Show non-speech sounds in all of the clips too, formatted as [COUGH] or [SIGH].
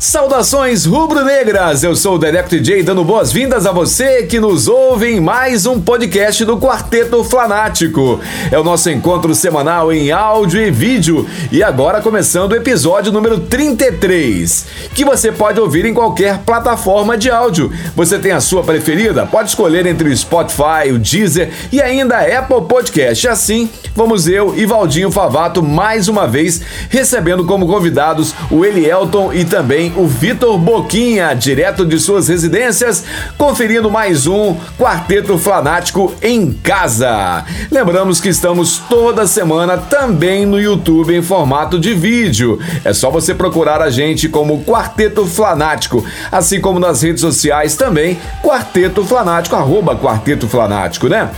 Saudações rubro-negras, eu sou o Dedeco DJ dando boas-vindas a você que nos ouve em mais um podcast do Quarteto Flanático. É o nosso encontro semanal em áudio e vídeo e agora começando o episódio número 33, que você pode ouvir em qualquer plataforma de áudio. Você tem a sua preferida? Pode escolher entre o Spotify, o Deezer e ainda a Apple Podcast. Assim, vamos eu e Valdinho Favato mais uma vez recebendo como convidados o Elielton e também o Vitor Boquinha, direto de suas residências, conferindo mais um Quarteto Flanático em casa. Lembramos que estamos toda semana também no YouTube em formato de vídeo. É só você procurar a gente como Quarteto Flanático, assim como nas redes sociais também, Quarteto Flanático, arroba Quarteto Flanático, né?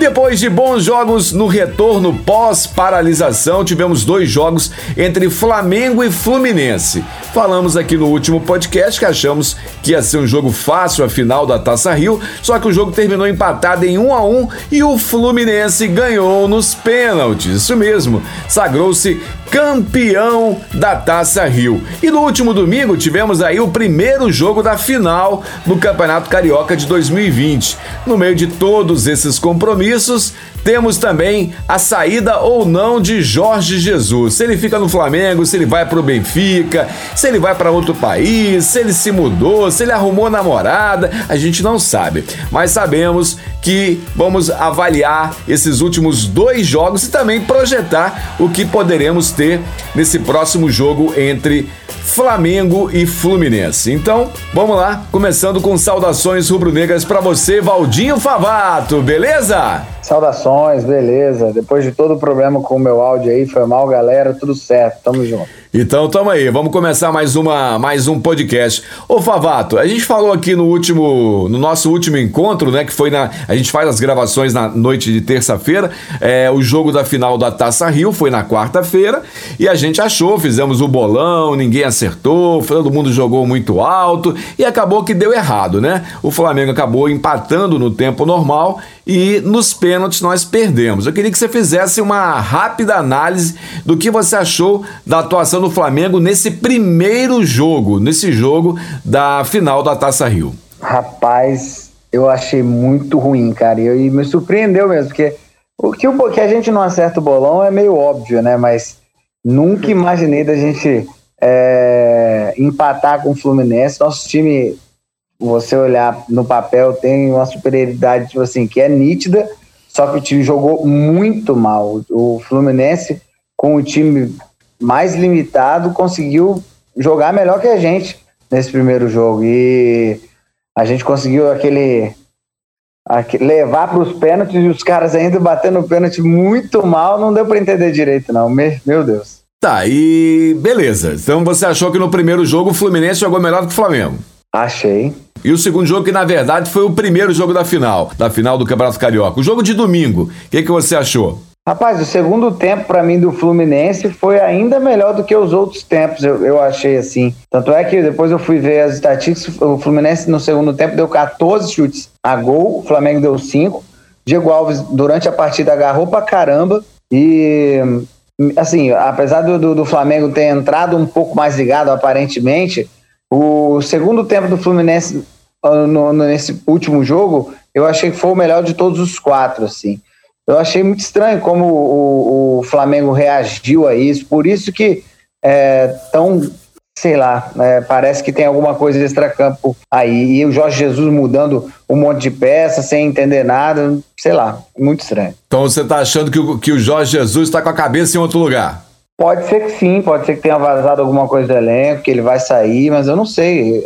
Depois de bons jogos no retorno pós-paralisação, tivemos dois jogos entre Flamengo e Fluminense. Falamos aqui no último podcast que achamos que ia ser um jogo fácil a final da Taça Rio, só que o jogo terminou empatado em 1 a 1 e o Fluminense ganhou nos pênaltis. Isso mesmo, sagrou-se campeão da Taça Rio. E no último domingo tivemos aí o primeiro jogo da final do Campeonato Carioca de 2020. No meio de todos esses compromissos, temos também a saída ou não de Jorge Jesus. Se ele fica no Flamengo, se ele vai para o Benfica, se ele vai para outro país, se ele se mudou, se ele arrumou namorada, a gente não sabe. Mas sabemos que vamos avaliar esses últimos dois jogos e também projetar o que poderemos ter nesse próximo jogo entre Flamengo e Fluminense. Então, vamos lá, começando com saudações rubro-negras para você, Valdinho Favato, beleza? Saudações, beleza. Depois de todo o problema com o meu áudio aí, foi mal, galera, tudo certo, tamo junto. Então tamo aí, vamos começar mais uma mais um podcast. Ô Favato, a gente falou aqui no último no nosso último encontro, né, que foi na a gente faz as gravações na noite de terça-feira, é, o jogo da final da Taça Rio foi na quarta-feira e a gente achou, fizemos o bolão, ninguém acertou, todo mundo jogou muito alto e acabou que deu errado, né? O Flamengo acabou empatando no tempo normal e nos pênaltis nós perdemos. Eu queria que você fizesse uma rápida análise do que você achou da atuação do Flamengo nesse primeiro jogo, nesse jogo da final da Taça Rio. Rapaz, eu achei muito ruim, cara, e me surpreendeu mesmo, porque o que, o que a gente não acerta o bolão é meio óbvio, né? Mas nunca imaginei da gente é, empatar com o Fluminense. Nosso time você olhar no papel, tem uma superioridade, tipo assim, que é nítida, só que o time jogou muito mal. O Fluminense, com o time mais limitado, conseguiu jogar melhor que a gente nesse primeiro jogo. E a gente conseguiu aquele, levar para os pênaltis e os caras ainda batendo o pênalti muito mal, não deu para entender direito, não. Meu Deus. Tá, e beleza. Então você achou que no primeiro jogo o Fluminense jogou melhor do que o Flamengo? Achei. E o segundo jogo, que na verdade foi o primeiro jogo da final, da final do Campeonato Carioca. O jogo de domingo, o que, que você achou? Rapaz, o segundo tempo para mim do Fluminense foi ainda melhor do que os outros tempos, eu, eu achei assim. Tanto é que depois eu fui ver as estatísticas, o Fluminense no segundo tempo deu 14 chutes a gol, o Flamengo deu 5. Diego Alves, durante a partida, agarrou pra caramba e assim, apesar do, do, do Flamengo ter entrado um pouco mais ligado aparentemente, o segundo tempo do Fluminense ah, no, nesse último jogo, eu achei que foi o melhor de todos os quatro, assim. Eu achei muito estranho como o, o Flamengo reagiu a isso, por isso que é tão, sei lá, é, parece que tem alguma coisa de extracampo aí. E o Jorge Jesus mudando um monte de peças sem entender nada, sei lá, muito estranho. Então você está achando que o, que o Jorge Jesus está com a cabeça em outro lugar? Pode ser que sim, pode ser que tenha vazado alguma coisa do elenco, que ele vai sair, mas eu não sei.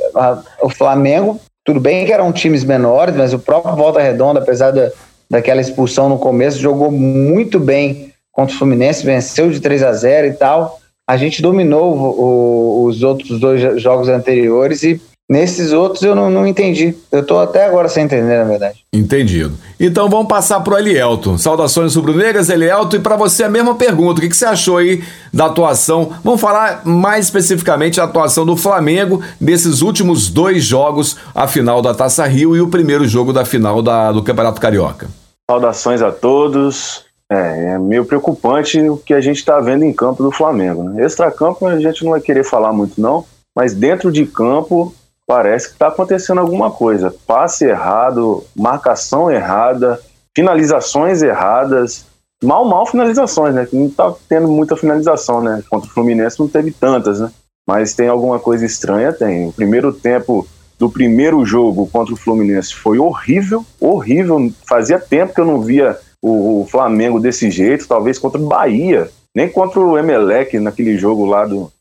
O Flamengo, tudo bem que eram times menores, mas o próprio Volta Redonda, apesar da, daquela expulsão no começo, jogou muito bem contra o Fluminense, venceu de 3 a 0 e tal. A gente dominou o, os outros dois jogos anteriores e Nesses outros eu não, não entendi. Eu tô até agora sem entender, na verdade. Entendido. Então vamos passar pro Elielto. Saudações rubro-negras, Elielto. E para você a mesma pergunta. O que, que, você achou aí da atuação? Vamos falar mais especificamente da atuação do Flamengo nesses últimos dois jogos, a final da Taça Rio e o primeiro jogo da final da, do Campeonato Carioca. Saudações a todos. É, é meio preocupante o que a gente está vendo em campo do Flamengo. Né? Extra-campo a gente não vai querer falar muito, não. Mas dentro de campo, parece que está acontecendo alguma coisa. Passe errado, marcação errada, finalizações erradas. Mal, mal finalizações, né? Que não está tendo muita finalização, né? Contra o Fluminense não teve tantas, né? Mas tem alguma coisa estranha, tem. O primeiro tempo do primeiro jogo contra o Fluminense foi horrível, horrível. Fazia tempo que eu não via o, o Flamengo desse jeito, talvez contra o Bahia, nem contra o Emelec naquele jogo lá do,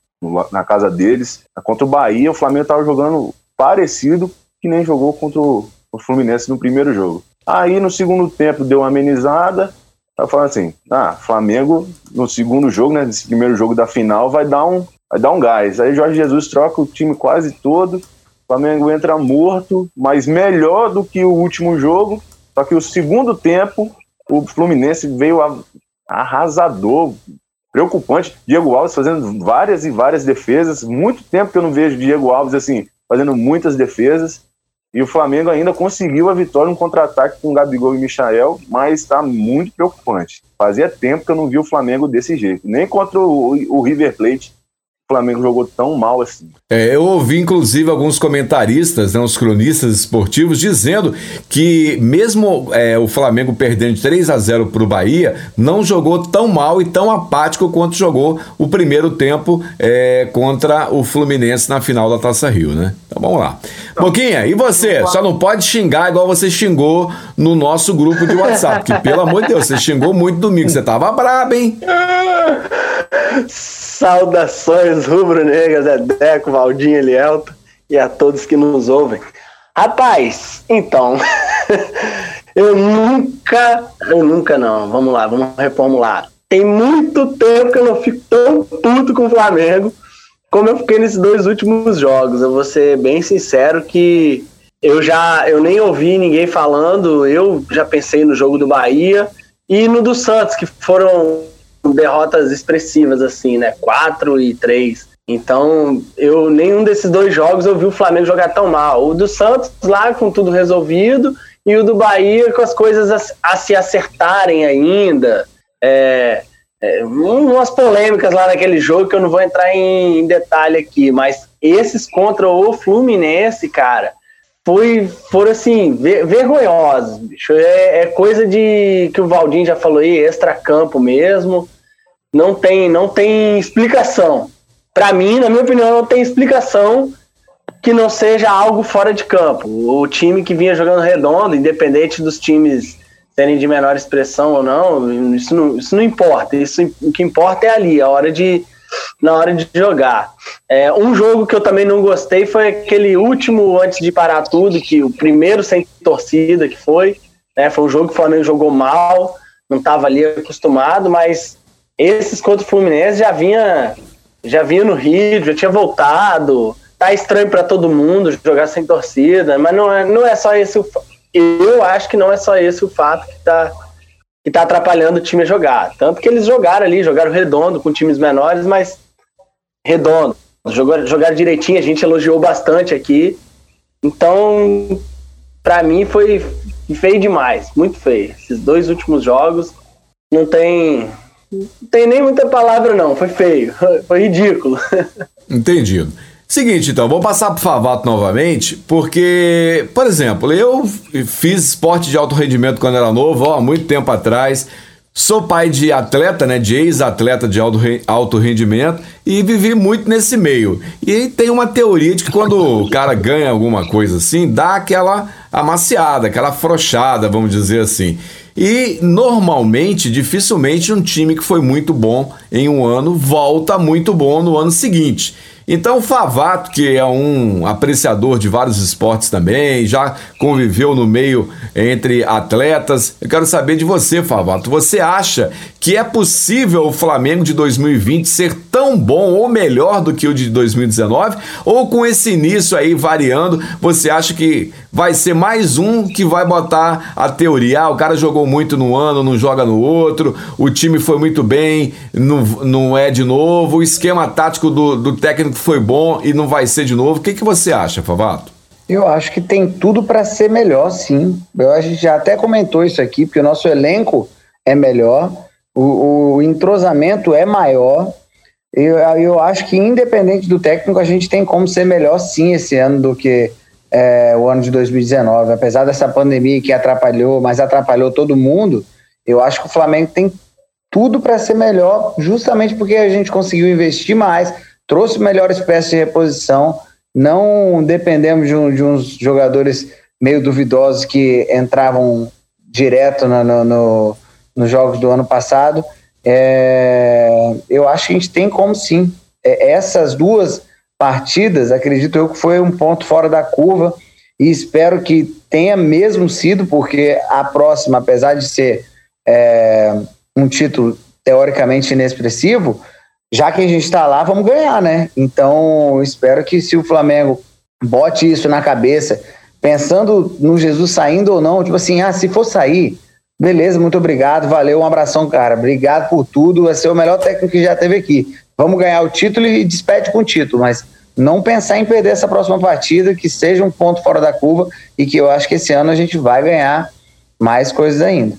na casa deles. Contra o Bahia, o Flamengo estava jogando parecido que nem jogou contra o Fluminense no primeiro jogo. Aí no segundo tempo deu uma amenizada. Tá falando assim, ah, Flamengo no segundo jogo, né, nesse primeiro jogo da final vai dar um, vai dar um gás. Aí Jorge Jesus troca o time quase todo. Flamengo entra morto, mas melhor do que o último jogo. Só que o segundo tempo o Fluminense veio arrasador, preocupante. Diego Alves fazendo várias e várias defesas. Muito tempo que eu não vejo Diego Alves assim, fazendo muitas defesas. E o Flamengo ainda conseguiu a vitória no contra-ataque com Gabigol e Michael, mas está muito preocupante. Fazia tempo que eu não vi o Flamengo desse jeito. Nem contra o, o River Plate o Flamengo jogou tão mal assim. É, eu ouvi, inclusive, alguns comentaristas, né, os cronistas esportivos, dizendo que mesmo é, o Flamengo perdendo de 3 a 0 para o Bahia, não jogou tão mal e tão apático quanto jogou o primeiro tempo é, contra o Fluminense na final da Taça Rio, né? Então vamos lá. Então, Boquinha, e você? Só não pode xingar igual você xingou no nosso grupo de WhatsApp, que pelo amor de Deus, você xingou muito domingo, você tava brabo, hein? [LAUGHS] Saudações rubro-negras, é Deco, Valdinho, Elielto e a todos que nos ouvem. Rapaz, então, [LAUGHS] eu nunca, eu nunca não, vamos lá, vamos reformular. Tem muito tempo que eu não fico tão puto com o Flamengo como eu fiquei nesses dois últimos jogos. Eu vou ser bem sincero que eu já, eu nem ouvi ninguém falando, eu já pensei no jogo do Bahia e no do Santos, que foram derrotas expressivas, assim, né? 4 e 3. Então, eu nenhum desses dois jogos eu vi o Flamengo jogar tão mal. O do Santos lá com tudo resolvido e o do Bahia com as coisas a, a se acertarem ainda. É, é, umas polêmicas lá naquele jogo que eu não vou entrar em, em detalhe aqui, mas esses contra o Fluminense, cara, foi, foram assim, ver, vergonhosos, bicho. É, é, coisa de que o Valdinho já falou aí, extra-campo mesmo não tem, não tem explicação. Para mim, na minha opinião, não tem explicação que não seja algo fora de campo. O time que vinha jogando redondo, independente dos times serem de menor expressão ou não, isso não, isso não importa. Isso, o que importa é ali, a hora de, na hora de jogar. É, um jogo que eu também não gostei foi aquele último antes de parar tudo, que o primeiro sem torcida que foi. Né, foi um jogo que o Flamengo jogou mal, não estava ali acostumado, mas esses contra o Fluminense já vinha, já vinha no Rio, já tinha voltado. Tá estranho para todo mundo jogar sem torcida, mas não é, não é só esse o eu acho que não é só esse o fato que tá que tá atrapalhando o time a jogar. Tanto que eles jogaram ali, jogaram redondo com times menores, mas redondo. Jogaram, jogaram direitinho, a gente elogiou bastante aqui. Então, para mim foi feio demais, muito feio. Esses dois últimos jogos não tem não tem nem muita palavra, não. Foi feio. [LAUGHS] Foi ridículo. [LAUGHS] Entendido. Seguinte, então, vou passar pro Favato novamente, porque, por exemplo, eu fiz esporte de alto rendimento quando era novo, ó, há muito tempo atrás. Sou pai de atleta, né, de ex-atleta de alto rendimento e vivi muito nesse meio. E tem uma teoria de que quando o cara ganha alguma coisa assim, dá aquela amaciada, aquela afrouxada, vamos dizer assim. E normalmente, dificilmente, um time que foi muito bom em um ano volta muito bom no ano seguinte. Então, Favato, que é um apreciador de vários esportes também, já conviveu no meio entre atletas. Eu quero saber de você, Favato. Você acha que é possível o Flamengo de 2020 ser tão bom ou melhor do que o de 2019? Ou com esse início aí variando, você acha que vai ser mais um que vai botar a teoria? Ah, o cara jogou muito no ano, não joga no outro, o time foi muito bem, não, não é de novo, o esquema tático do, do técnico foi bom e não vai ser de novo. O que, que você acha, Favato? Eu acho que tem tudo para ser melhor, sim. Eu, a gente já até comentou isso aqui, porque o nosso elenco é melhor, o, o entrosamento é maior. Eu, eu acho que, independente do técnico, a gente tem como ser melhor, sim, esse ano do que é, o ano de 2019. Apesar dessa pandemia que atrapalhou, mas atrapalhou todo mundo, eu acho que o Flamengo tem tudo para ser melhor, justamente porque a gente conseguiu investir mais, trouxe melhores peças de reposição não dependemos de, um, de uns jogadores meio duvidosos que entravam direto no, no, no, nos jogos do ano passado. É, eu acho que a gente tem como sim. É, essas duas partidas, acredito eu que foi um ponto fora da curva e espero que tenha mesmo sido, porque a próxima, apesar de ser é, um título teoricamente inexpressivo, já que a gente está lá, vamos ganhar, né? Então, espero que se o Flamengo bote isso na cabeça, pensando no Jesus saindo ou não, tipo assim, ah, se for sair, beleza, muito obrigado, valeu, um abração, cara. Obrigado por tudo, vai ser o melhor técnico que já teve aqui. Vamos ganhar o título e despede com o título, mas não pensar em perder essa próxima partida, que seja um ponto fora da curva e que eu acho que esse ano a gente vai ganhar mais coisas ainda.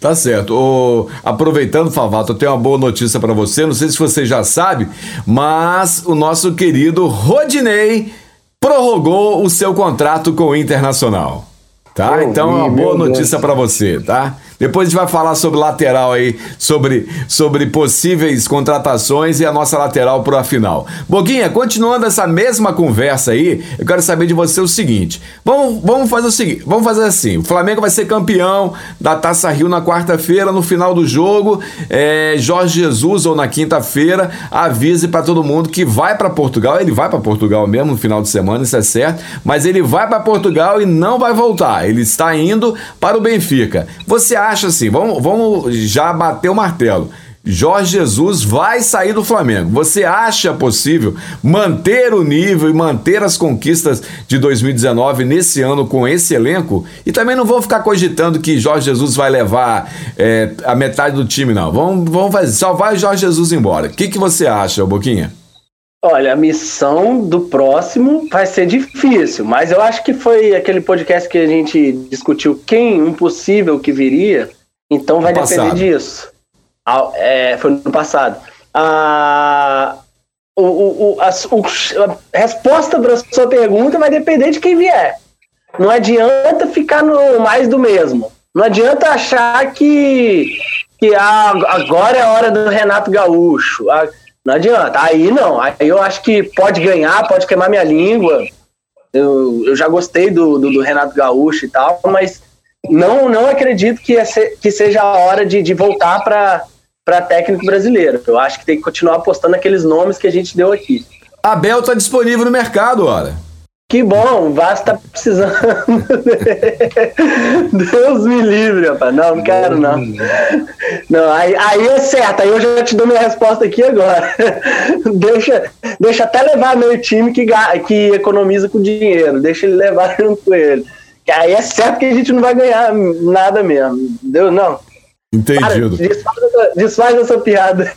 Tá certo. Aproveitando, Favato, eu tenho uma boa notícia para você. Não sei se você já sabe, mas o nosso querido Rodinei prorrogou o seu contrato com o Internacional. Tá? Eu então, vi, uma boa notícia para você, tá? Depois a gente vai falar sobre lateral aí, sobre, sobre possíveis contratações e a nossa lateral pro a final. Boguinha, continuando essa mesma conversa aí, eu quero saber de você o seguinte: vamos, vamos fazer o seguinte, vamos fazer assim: o Flamengo vai ser campeão da Taça Rio na quarta-feira, no final do jogo, é, Jorge Jesus, ou na quinta-feira, avise para todo mundo que vai para Portugal. Ele vai para Portugal mesmo no final de semana, isso é certo, mas ele vai para Portugal e não vai voltar. Ele está indo para o Benfica. Você acha? Acha assim, vamos, vamos já bater o martelo. Jorge Jesus vai sair do Flamengo. Você acha possível manter o nível e manter as conquistas de 2019 nesse ano com esse elenco? E também não vou ficar cogitando que Jorge Jesus vai levar é, a metade do time, não. Vamos, vamos fazer, só vai Jorge Jesus embora. O que, que você acha, Boquinha? Olha, a missão do próximo vai ser difícil, mas eu acho que foi aquele podcast que a gente discutiu quem um possível que viria, então vai no depender passado. disso. É, foi no passado. A, o, o, a, a resposta para a sua pergunta vai depender de quem vier. Não adianta ficar no mais do mesmo. Não adianta achar que, que ah, agora é a hora do Renato Gaúcho. Ah, não adianta. Aí não. Aí eu acho que pode ganhar, pode queimar minha língua. Eu, eu já gostei do, do, do Renato Gaúcho e tal, mas não, não acredito que, ser, que seja a hora de, de voltar para técnico brasileiro. Eu acho que tem que continuar apostando naqueles nomes que a gente deu aqui. Abel está disponível no mercado, olha. Que bom, o Vasco tá precisando. Deus me livre, rapaz. Não, não quero, não. Não, aí, aí é certo, aí eu já te dou minha resposta aqui agora. [LAUGHS] Deixa, deixa até levar meu time que, que economiza com dinheiro. Deixa ele levar [LAUGHS] junto com ele. Aí é certo que a gente não vai ganhar nada mesmo. Entendeu? Não. Entendido. Para, desfaz, essa, desfaz essa piada.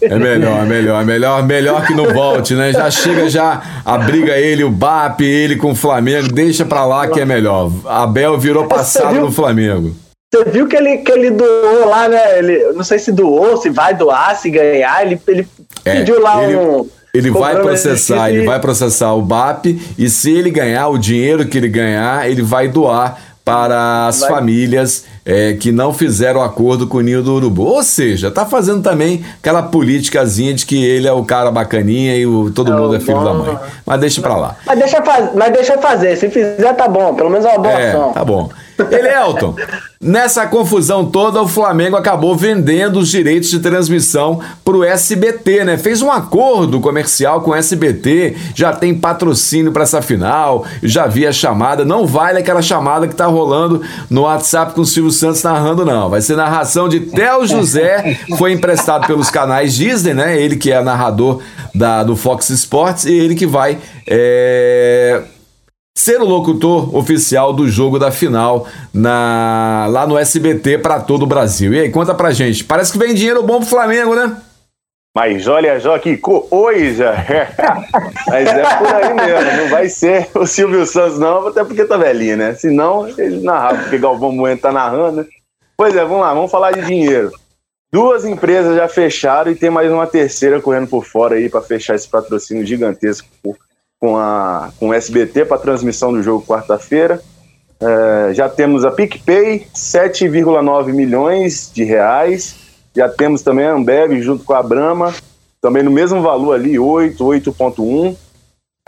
É melhor, é melhor, é melhor, melhor que não volte, né? Já chega, já abriga ele, o BAP, ele com o Flamengo, deixa pra lá que é melhor. Abel virou passado no Flamengo. Você viu que ele, que ele doou lá, né? Ele, não sei se doou, se vai doar, se ganhar. Ele, ele é, pediu lá ele... um ele vai processar, ele vai processar o BAP e se ele ganhar o dinheiro que ele ganhar, ele vai doar para as vai. famílias é, que não fizeram acordo com o Ninho do Urubu. Ou seja, tá fazendo também aquela politicazinha de que ele é o cara bacaninha e o, todo é mundo é filho bom. da mãe. Mas deixa pra lá. Mas deixa, faz, mas deixa fazer, se fizer tá bom, pelo menos é uma boa é, ação. Tá bom. Elton, nessa confusão toda, o Flamengo acabou vendendo os direitos de transmissão para o SBT, né? Fez um acordo comercial com o SBT, já tem patrocínio para essa final, já vi a chamada. Não vale aquela chamada que tá rolando no WhatsApp com o Silvio Santos narrando, não. Vai ser narração de Theo José, foi emprestado pelos canais Disney, né? Ele que é narrador da, do Fox Sports e ele que vai. É ser o locutor oficial do jogo da final na, lá no SBT para todo o Brasil. E aí, conta pra gente. Parece que vem dinheiro bom pro Flamengo, né? Mas olha só que coisa! Mas é por aí mesmo, não vai ser o Silvio Santos, não, até porque tá velhinho, né? Senão ele narrava, porque Galvão Bueno tá narrando, né? Pois é, vamos lá, vamos falar de dinheiro. Duas empresas já fecharam e tem mais uma terceira correndo por fora aí para fechar esse patrocínio gigantesco com, a, com o SBT para transmissão do jogo quarta-feira. É, já temos a PicPay, 7,9 milhões de reais. Já temos também a Ambev junto com a Brahma, também no mesmo valor ali, 8, 8,1.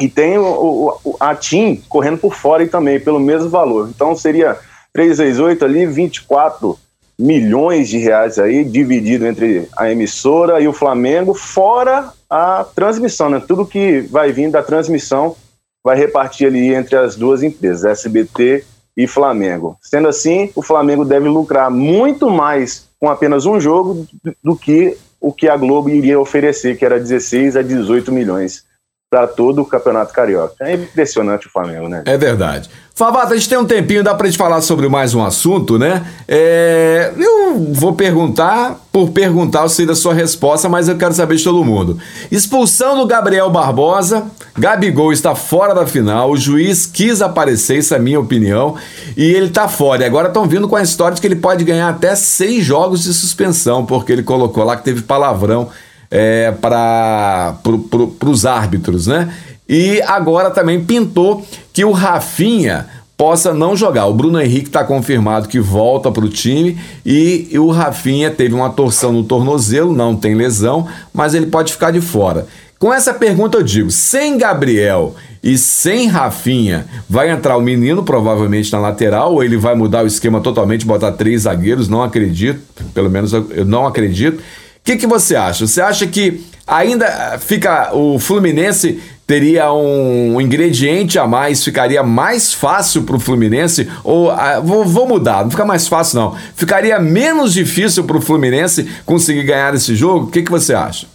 E tem o, o, a TIM correndo por fora também pelo mesmo valor. Então seria 3 vezes 8 ali, 24 milhões de reais aí, dividido entre a emissora e o Flamengo, fora a transmissão, né? Tudo que vai vir da transmissão vai repartir ali entre as duas empresas, SBT e Flamengo. Sendo assim, o Flamengo deve lucrar muito mais com apenas um jogo do que o que a Globo iria oferecer, que era 16 a 18 milhões para todo o Campeonato Carioca. É impressionante o Flamengo, né? É verdade. Favato, a gente tem um tempinho, dá pra gente falar sobre mais um assunto, né? É, eu vou perguntar por perguntar, eu sei da sua resposta, mas eu quero saber de todo mundo. Expulsão do Gabriel Barbosa, Gabigol está fora da final, o juiz quis aparecer, isso é a minha opinião, e ele tá fora. E agora estão vindo com a história de que ele pode ganhar até seis jogos de suspensão, porque ele colocou lá que teve palavrão é, para pro, os árbitros, né? E agora também pintou que o Rafinha possa não jogar. O Bruno Henrique está confirmado que volta para o time e o Rafinha teve uma torção no tornozelo, não tem lesão, mas ele pode ficar de fora. Com essa pergunta eu digo, sem Gabriel e sem Rafinha, vai entrar o menino provavelmente na lateral ou ele vai mudar o esquema totalmente, botar três zagueiros? Não acredito, pelo menos eu não acredito. O que, que você acha? Você acha que ainda fica o Fluminense teria um ingrediente a mais, ficaria mais fácil para o Fluminense? Ou ah, vou, vou, mudar, não fica mais fácil não. Ficaria menos difícil para o Fluminense conseguir ganhar esse jogo? O que, que você acha?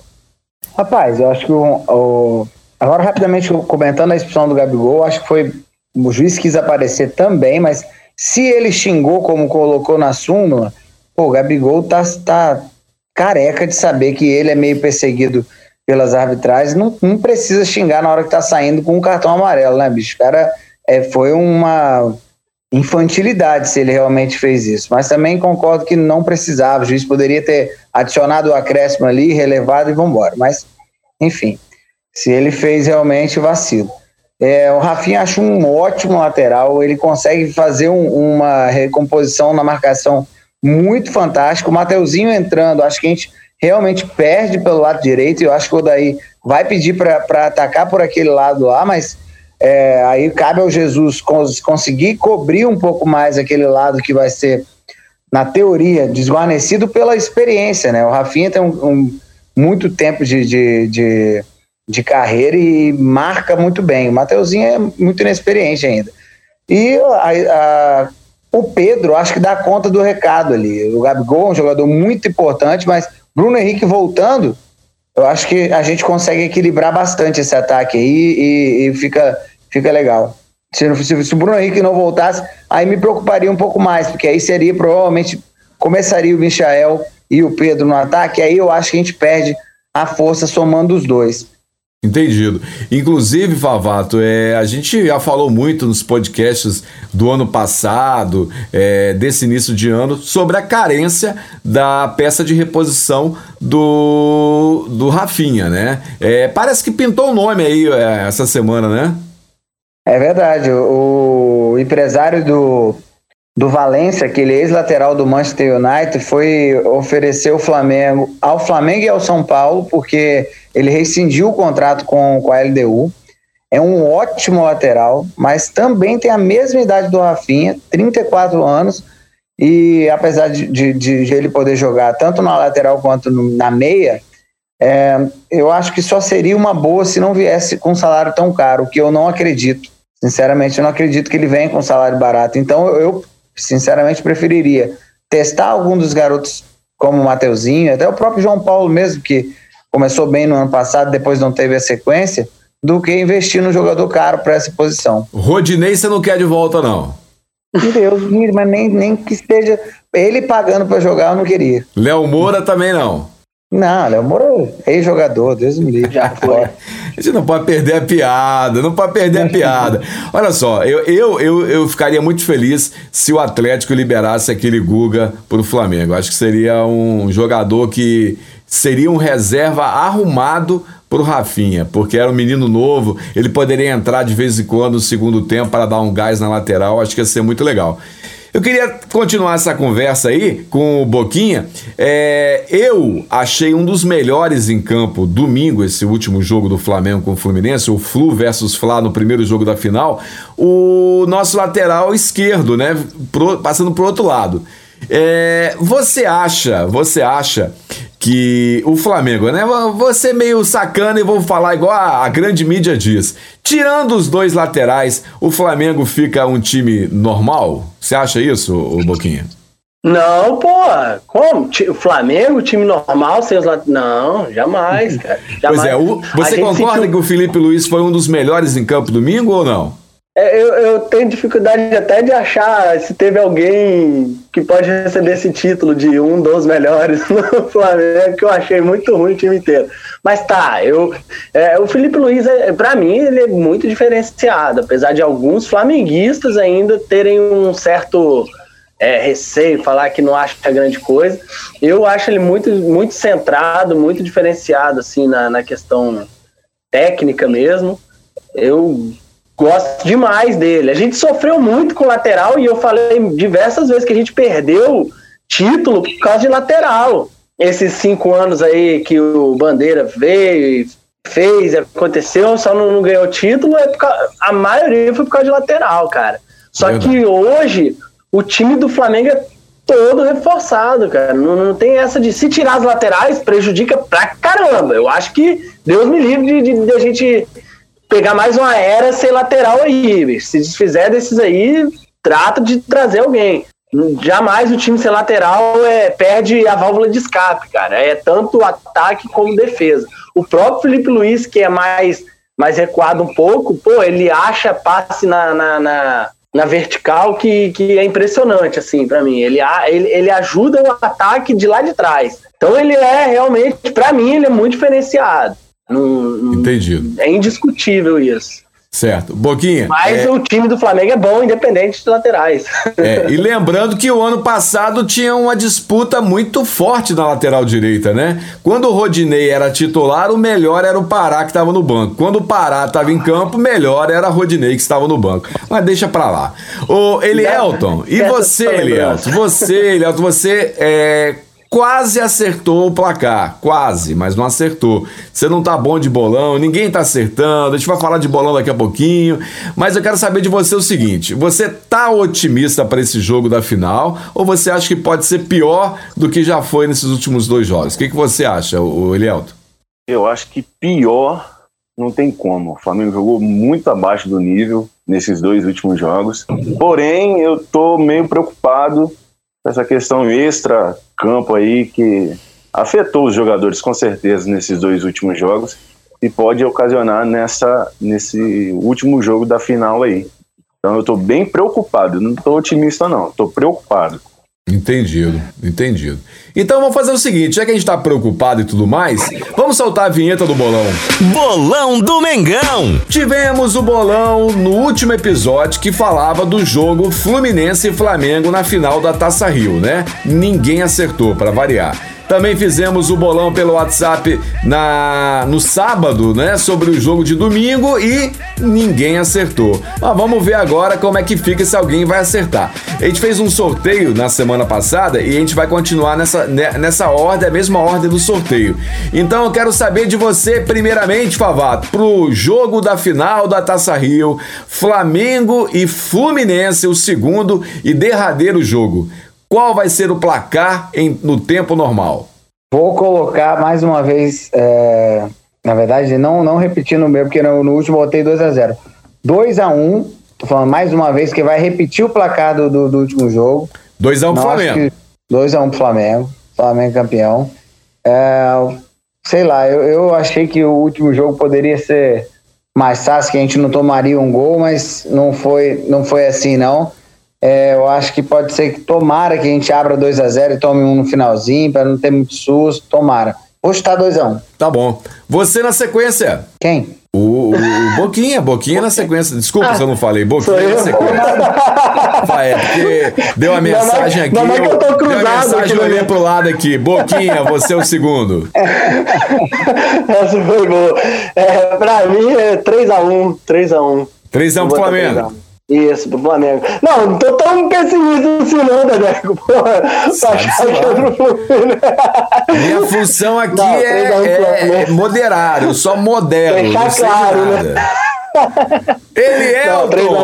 Rapaz, eu acho que o, o, agora rapidamente comentando a expulsão do Gabigol, acho que foi o juiz quis aparecer também, mas se ele xingou como colocou na súmula, pô, o Gabigol tá, tá careca de saber que ele é meio perseguido pelas arbitragens, não, não precisa xingar na hora que tá saindo com um cartão amarelo, né, bicho? O cara é, foi uma infantilidade se ele realmente fez isso. Mas também concordo que não precisava. O juiz poderia ter adicionado o acréscimo ali, relevado e vambora. Mas, enfim, se ele fez realmente vacilo. É, o Rafinha acho um ótimo lateral, ele consegue fazer um, uma recomposição na marcação muito fantástico. O Mateuzinho entrando, acho que a gente realmente perde pelo lado direito. Eu acho que o Daí vai pedir para atacar por aquele lado lá, mas é, aí cabe ao Jesus cons conseguir cobrir um pouco mais aquele lado que vai ser, na teoria, desguarnecido pela experiência. Né? O Rafinha tem um, um muito tempo de, de, de, de, carreira e marca muito bem. O Mateuzinho é muito inexperiente ainda. E a, a o Pedro, acho que dá conta do recado ali. O Gabigol é um jogador muito importante, mas Bruno Henrique voltando, eu acho que a gente consegue equilibrar bastante esse ataque aí e, e fica, fica legal. Se, se, se, o Bruno Henrique não voltasse, aí me preocuparia um pouco mais, porque aí seria provavelmente começaria o Michael e o Pedro no ataque, aí eu acho que a gente perde a força somando os dois. Entendido. Inclusive, Favato, é, a gente já falou muito nos podcasts do ano passado, é, desse início de ano, sobre a carência da peça de reposição do, do Rafinha, né? É, parece que pintou o nome aí é, essa semana, né? É verdade. O, o empresário do, do Valência, aquele ex-lateral do Manchester United, foi oferecer o Flamengo ao Flamengo e ao São Paulo, porque ele rescindiu o contrato com, com a LDU é um ótimo lateral, mas também tem a mesma idade do Rafinha, 34 anos, e apesar de, de, de ele poder jogar tanto na lateral quanto no, na meia, é, eu acho que só seria uma boa se não viesse com um salário tão caro, que eu não acredito. Sinceramente, eu não acredito que ele venha com um salário barato. Então, eu, sinceramente, preferiria testar algum dos garotos como o Mateuzinho, até o próprio João Paulo mesmo, que começou bem no ano passado, depois não teve a sequência, do que investir no jogador caro para essa posição. Rodinei você não quer de volta, não? Deus, mas nem, nem que esteja ele pagando para jogar, eu não queria. Léo Moura também não. Não, Léo Moura é ex-jogador, Deus me livre. Já foi. [LAUGHS] A gente não pode perder a piada, não pode perder a [LAUGHS] piada. Olha só, eu, eu, eu, eu ficaria muito feliz se o Atlético liberasse aquele Guga pro Flamengo. Acho que seria um jogador que seria um reserva arrumado pro Rafinha, porque era um menino novo, ele poderia entrar de vez em quando no segundo tempo para dar um gás na lateral, acho que ia ser muito legal. Eu queria continuar essa conversa aí com o Boquinha. É, eu achei um dos melhores em campo domingo, esse último jogo do Flamengo com o Fluminense, o Flu versus Fla no primeiro jogo da final, o nosso lateral esquerdo, né? Pro, passando pro outro lado. É, você acha, você acha que o Flamengo, né? Vou ser meio sacana e vou falar igual a, a, grande mídia diz. Tirando os dois laterais, o Flamengo fica um time normal? Você acha isso, o Boquinha? Não, pô, como? O Flamengo, time normal, sem os laterais. Não, jamais, cara. Jamais. Pois é, o, você concorda sentiu... que o Felipe Luiz foi um dos melhores em campo domingo ou não? É, eu, eu, tenho dificuldade até de achar se teve alguém que pode receber esse título de um dos melhores [LAUGHS] no Flamengo, que eu achei muito ruim o time inteiro. Mas tá, eu, é, o Felipe Luiz, é, para mim, ele é muito diferenciado, apesar de alguns flamenguistas ainda terem um certo é, receio, falar que não acha grande coisa. Eu acho ele muito, muito centrado, muito diferenciado assim na, na questão técnica mesmo. Eu gosto demais dele. A gente sofreu muito com lateral e eu falei diversas vezes que a gente perdeu título por causa de lateral. Esses cinco anos aí que o Bandeira veio e fez, aconteceu, só não, não ganhou título, é causa, a maioria foi por causa de lateral, cara. Só Verdade. que hoje o time do Flamengo é todo reforçado, cara. Não, não tem essa de se tirar as laterais, prejudica pra caramba. Eu acho que Deus me livre de, de, de a gente pegar mais uma era ser lateral aí. Se desfizer desses aí, trata de trazer alguém. Jamais o time ser lateral é, perde a válvula de escape, cara. É tanto ataque como defesa. O próprio Felipe Luiz, que é mais, mais recuado um pouco, pô, ele acha passe na, na, na, na vertical que, que é impressionante, assim, para mim. Ele, ele, ele ajuda o ataque de lá de trás. Então ele é realmente, para mim, ele é muito diferenciado. Não, Entendido. É indiscutível isso. Certo. Boquinha. Mas é... o time do Flamengo é bom, independente de laterais. [LAUGHS] É, e lembrando que o ano passado tinha uma disputa muito forte na lateral direita, né? Quando o Rodinei era titular, o melhor era o Pará que estava no banco. Quando o Pará estava em campo, melhor era o Rodinei que estava no banco. Mas deixa pra lá. Ô, Elielton, e você, Elielton? Você, Elielton, você é, quase acertou o placar, quase, mas não acertou. Você não tá bom de bolão, ninguém tá acertando. A gente vai falar de bolão daqui a pouquinho, mas eu quero saber de você o seguinte: você tá otimista para esse jogo da final ou você acha que pode ser pior do que já foi nesses últimos dois jogos? O que, que você acha, Elielto? Eu acho que pior não tem como. O Flamengo jogou muito abaixo do nível nesses dois últimos jogos. Porém, eu tô meio preocupado essa questão extra campo aí que afetou os jogadores com certeza nesses dois últimos jogos e pode ocasionar nessa nesse último jogo da final aí. Então eu estou bem preocupado, não estou otimista não, estou preocupado. Entendido, entendido. Então vamos fazer o seguinte, já que a gente tá preocupado e tudo mais, vamos soltar a vinheta do bolão. Bolão do Mengão! Tivemos o bolão no último episódio que falava do jogo Fluminense e Flamengo na final da Taça Rio, né? Ninguém acertou, para variar. Também fizemos o bolão pelo WhatsApp na, no sábado, né? Sobre o jogo de domingo e ninguém acertou. Mas vamos ver agora como é que fica se alguém vai acertar. A gente fez um sorteio na semana passada e a gente vai continuar nessa, nessa ordem, a mesma ordem do sorteio. Então eu quero saber de você, primeiramente, Favato, pro jogo da final da Taça Rio, Flamengo e Fluminense, o segundo e derradeiro jogo. Qual vai ser o placar em, no tempo normal? Vou colocar mais uma vez, é, na verdade, não, não repetindo o meu, porque no, no último botei 2 a 0 2 a 1 tô falando mais uma vez que vai repetir o placar do, do, do último jogo. 2 a 1 pro Flamengo. 2 a 1 pro Flamengo. Flamengo campeão. É, sei lá, eu, eu achei que o último jogo poderia ser mais fácil, que a gente não tomaria um gol, mas não foi, não foi assim, não. É, eu acho que pode ser que tomara que a gente abra 2 a 0 e tome um no finalzinho, para não ter muito susto. Tomara. Vou chutar 2x1. Um. Tá bom. Você na sequência? Quem? O, o, o Boquinha, Boquinha na sequência. Desculpa se eu não falei. Boquinha na sequência. é, porque deu a mensagem aqui. Não, é que eu tô cruzado. Deu a mensagem, eu olhei pro lado aqui. Boquinha, você é o segundo. [LAUGHS] Essa foi boa. É, pra mim é 3x1. 3x1. 3x1 pro Flamengo. Isso, pro Flamengo. Não, não tô tão pessimista assim não, Dedeco. Porra, tá Minha função aqui não, é, é, é moderar, eu só modelo. Deixar claro, né? [LAUGHS] Ele é,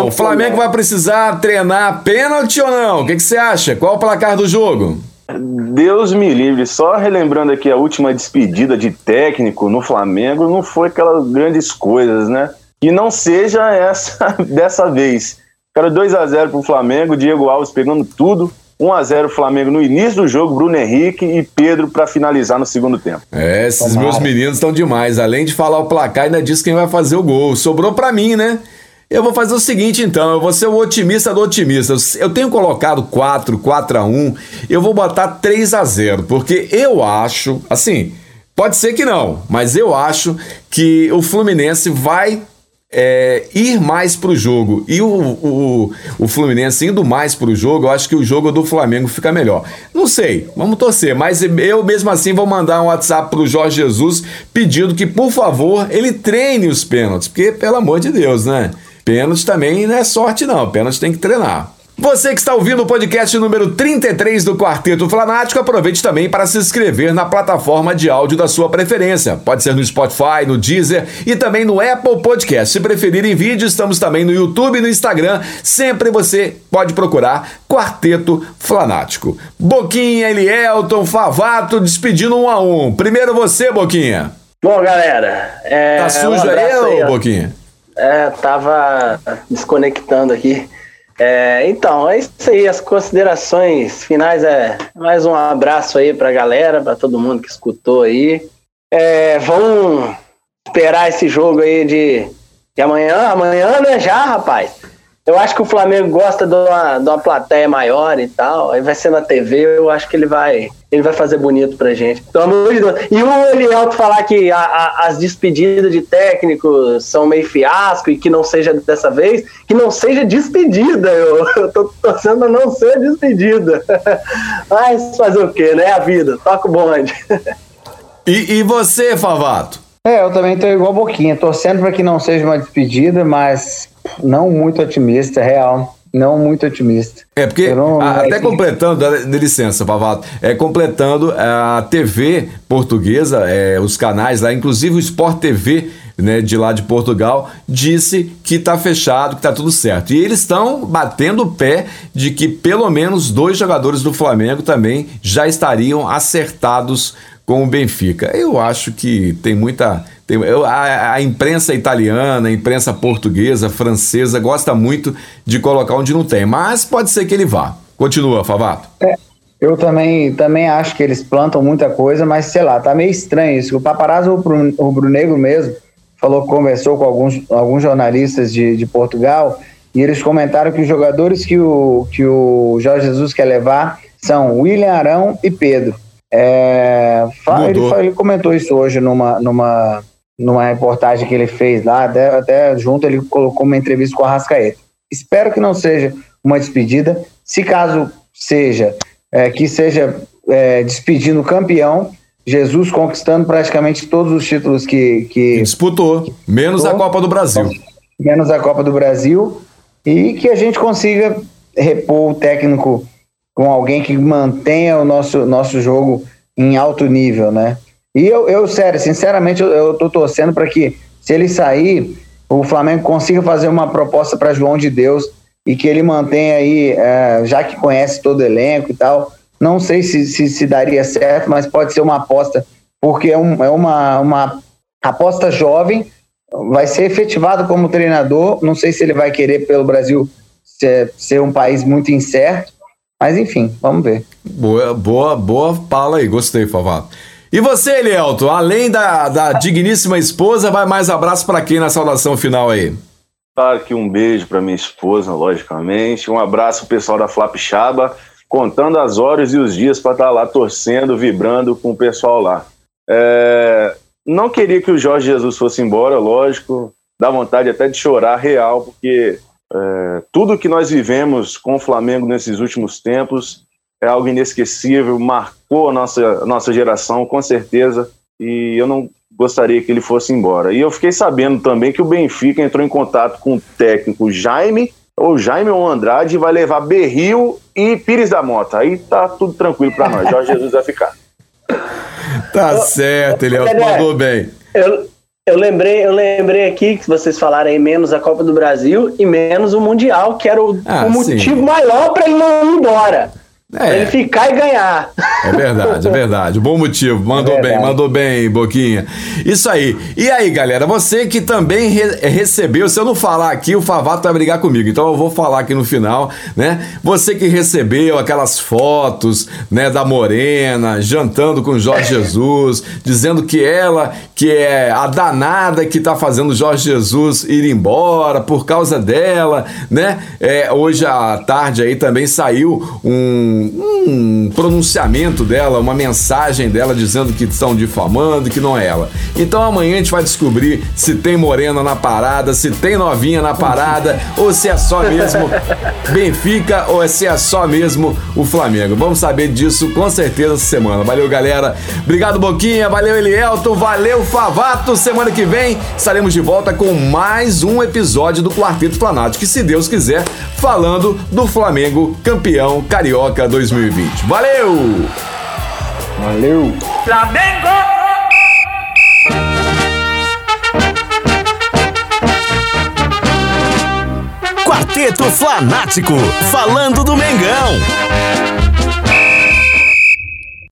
o Flamengo vai precisar treinar pênalti ou não? O que, que você acha? Qual o placar do jogo? Deus me livre, só relembrando aqui a última despedida de técnico no Flamengo, não foi aquelas grandes coisas, né? Que não seja essa [LAUGHS] dessa vez. Quero 2 a 0 para o Flamengo, Diego Alves pegando tudo. 1 a 0 Flamengo no início do jogo, Bruno Henrique e Pedro para finalizar no segundo tempo. É, esses Tomara. meus meninos estão demais. Além de falar o placar, ainda diz quem vai fazer o gol. Sobrou para mim, né? Eu vou fazer o seguinte então, eu vou ser o otimista do otimista. Eu tenho colocado 4, 4 a 1, eu vou botar 3 a 0, porque eu acho, assim, pode ser que não, mas eu acho que o Fluminense vai é, ir mais para o jogo e o, o, o Fluminense indo mais para o jogo, eu acho que o jogo do Flamengo fica melhor. Não sei, vamos torcer, mas eu mesmo assim vou mandar um WhatsApp para o Jorge Jesus pedindo que, por favor, ele treine os pênaltis, porque, pelo amor de Deus, né? Pênalti também não é sorte, não. Pênalti tem que treinar. Você que está ouvindo o podcast número 33 do Quarteto Flanático, aproveite também para se inscrever na plataforma de áudio da sua preferência. Pode ser no Spotify, no Deezer e também no Apple Podcast. Se preferir em vídeo, estamos também no YouTube e no Instagram. Sempre você pode procurar Quarteto Flanático. Boquinha, Elielton, Favato, despedindo um a um. Primeiro você, Boquinha. Bom, galera. É... Tá sujo um aí, aí, Boquinha? É, tava desconectando aqui. É, então, é isso aí, as considerações finais é mais um abraço aí pra galera, pra todo mundo que escutou aí. É, vamos esperar esse jogo aí de, de amanhã, amanhã, né, já, rapaz? Eu acho que o Flamengo gosta de uma, de uma plateia maior e tal. Aí vai ser na TV, eu acho que ele vai ele vai fazer bonito pra gente. Pelo amor de Deus. E o Elielto falar que a, a, as despedidas de técnicos são meio fiasco e que não seja dessa vez, que não seja despedida. Eu, [LAUGHS] eu tô torcendo a não ser despedida. [LAUGHS] Mas fazer o quê, né? A vida. Toca o bonde. [LAUGHS] E, e você, Favato? É, eu também tô igual Boquinha, torcendo para que não seja uma despedida, mas não muito otimista, real. Não muito otimista. É, porque, não, até completando, de licença, Pavato, é, completando a TV portuguesa, é, os canais lá, inclusive o Sport TV né, de lá de Portugal, disse que está fechado, que está tudo certo. E eles estão batendo o pé de que pelo menos dois jogadores do Flamengo também já estariam acertados com o Benfica. Eu acho que tem muita tem, eu, a, a, imprensa italiana, a imprensa portuguesa, francesa, gosta muito de colocar onde não tem, mas pode ser que ele vá. Continua, Favato. É, eu também, também acho que eles plantam muita coisa, mas sei lá, tá meio estranho isso. O paparazzo rubro-negro mesmo falou, conversou com alguns, alguns jornalistas de, de Portugal e eles comentaram que os jogadores que o, que o Jorge Jesus quer levar são William Arão e Pedro. É, ele, ele, comentou isso hoje numa, numa, numa reportagem que ele fez lá, até, até junto ele colocou uma entrevista com a Rascaeta. Espero que não seja uma despedida. Se caso seja, é, que seja é, despedindo campeão, Jesus conquistando praticamente todos os títulos que, que disputou, menos a Copa do Brasil. Menos a Copa do Brasil e que a gente consiga repor o técnico com alguém que mantenha o nosso, nosso jogo em alto nível, né? E eu, eu sério, sinceramente, eu, eu tô torcendo para que, se ele sair, o Flamengo consiga fazer uma proposta para João de Deus e que ele mantenha aí, é, já que conhece todo o elenco e tal. Não sei se, se, se daria certo, mas pode ser uma aposta, porque é, um, é uma, uma aposta jovem, vai ser efetivado como treinador. Não sei se ele vai querer pelo Brasil ser, ser um país muito incerto, mas enfim, vamos ver. Boa, boa, boa fala aí, gostei, Favato. E você, Elielto, além da, da digníssima esposa, vai mais abraço para quem na saudação final aí? Claro que um beijo para minha esposa, logicamente. Um abraço pro pessoal da Flapixaba, contando as horas e os dias para estar tá lá torcendo, vibrando com o pessoal lá. É... Não queria que o Jorge Jesus fosse embora, lógico. Dá vontade até de chorar real, porque é... tudo que nós vivemos com o Flamengo nesses últimos tempos é algo inesquecível, marcou a nossa, nossa geração, com certeza. E eu não gostaria que ele fosse embora. E eu fiquei sabendo também que o Benfica entrou em contato com o técnico Jaime, ou Jaime ou Andrade, e vai levar Berril e Pires da Mota. Aí tá tudo tranquilo para nós. Jorge Jesus vai ficar. Tá certo, ele mandou bem. Eu, eu lembrei, eu lembrei aqui que vocês falaram aí menos a Copa do Brasil e menos o Mundial, que era o, ah, o motivo maior para ele não ir embora. É. Ele ficar e ganhar. É verdade, é verdade. Bom motivo. Mandou é bem, mandou bem, Boquinha. Isso aí. E aí, galera, você que também re recebeu, se eu não falar aqui, o Favato vai brigar comigo. Então eu vou falar aqui no final, né? Você que recebeu aquelas fotos, né, da Morena, jantando com Jorge Jesus, dizendo que ela, que é a danada que tá fazendo Jorge Jesus ir embora por causa dela, né? É, hoje à tarde aí também saiu um um, pronunciamento dela, uma mensagem dela dizendo que estão difamando, que não é ela. Então amanhã a gente vai descobrir se tem morena na parada, se tem novinha na parada, ou se é só mesmo Benfica ou se é só mesmo o Flamengo. Vamos saber disso com certeza essa semana. Valeu, galera. Obrigado, Boquinha. Valeu, Elielton. Valeu, Favato. Semana que vem estaremos de volta com mais um episódio do Quarteto Planático, que se Deus quiser, falando do Flamengo campeão carioca 2020. Valeu! Valeu! Flamengo! Quarteto Fanático, falando do Mengão.